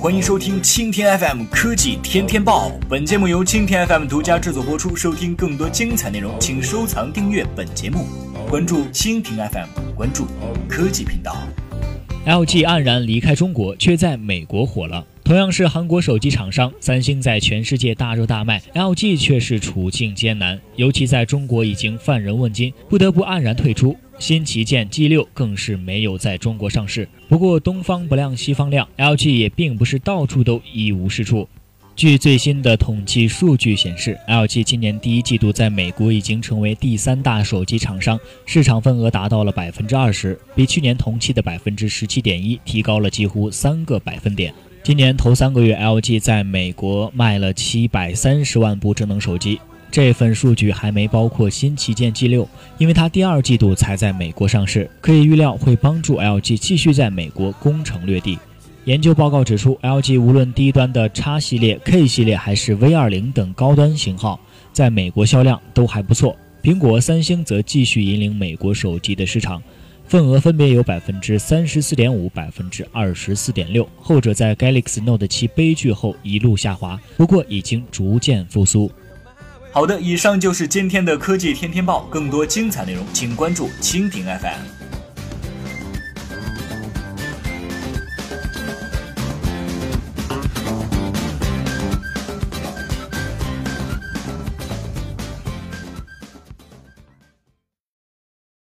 欢迎收听蜻蜓 FM 科技天天报。本节目由蜻蜓 FM 独家制作播出。收听更多精彩内容，请收藏订阅本节目，关注蜻蜓 FM，关注科技频道。LG 黯然离开中国，却在美国火了。同样是韩国手机厂商，三星在全世界大热大卖，LG 却是处境艰难，尤其在中国已经犯人问津，不得不黯然退出。新旗舰 G6 更是没有在中国上市。不过东方不亮西方亮，LG 也并不是到处都一无是处。据最新的统计数据显示，LG 今年第一季度在美国已经成为第三大手机厂商，市场份额达到了百分之二十，比去年同期的百分之十七点一提高了几乎三个百分点。今年头三个月，LG 在美国卖了七百三十万部智能手机。这份数据还没包括新旗舰 G6，因为它第二季度才在美国上市，可以预料会帮助 LG 继续在美国攻城略地。研究报告指出，LG 无论低端的 X 系列、K 系列还是 V20 等高端型号，在美国销量都还不错。苹果、三星则继续引领美国手机的市场。份额分别有百分之三十四点五、百分之二十四点六，后者在 Galaxy Note 七悲剧后一路下滑，不过已经逐渐复苏。好的，以上就是今天的科技天天报，更多精彩内容请关注蜻蜓 FM。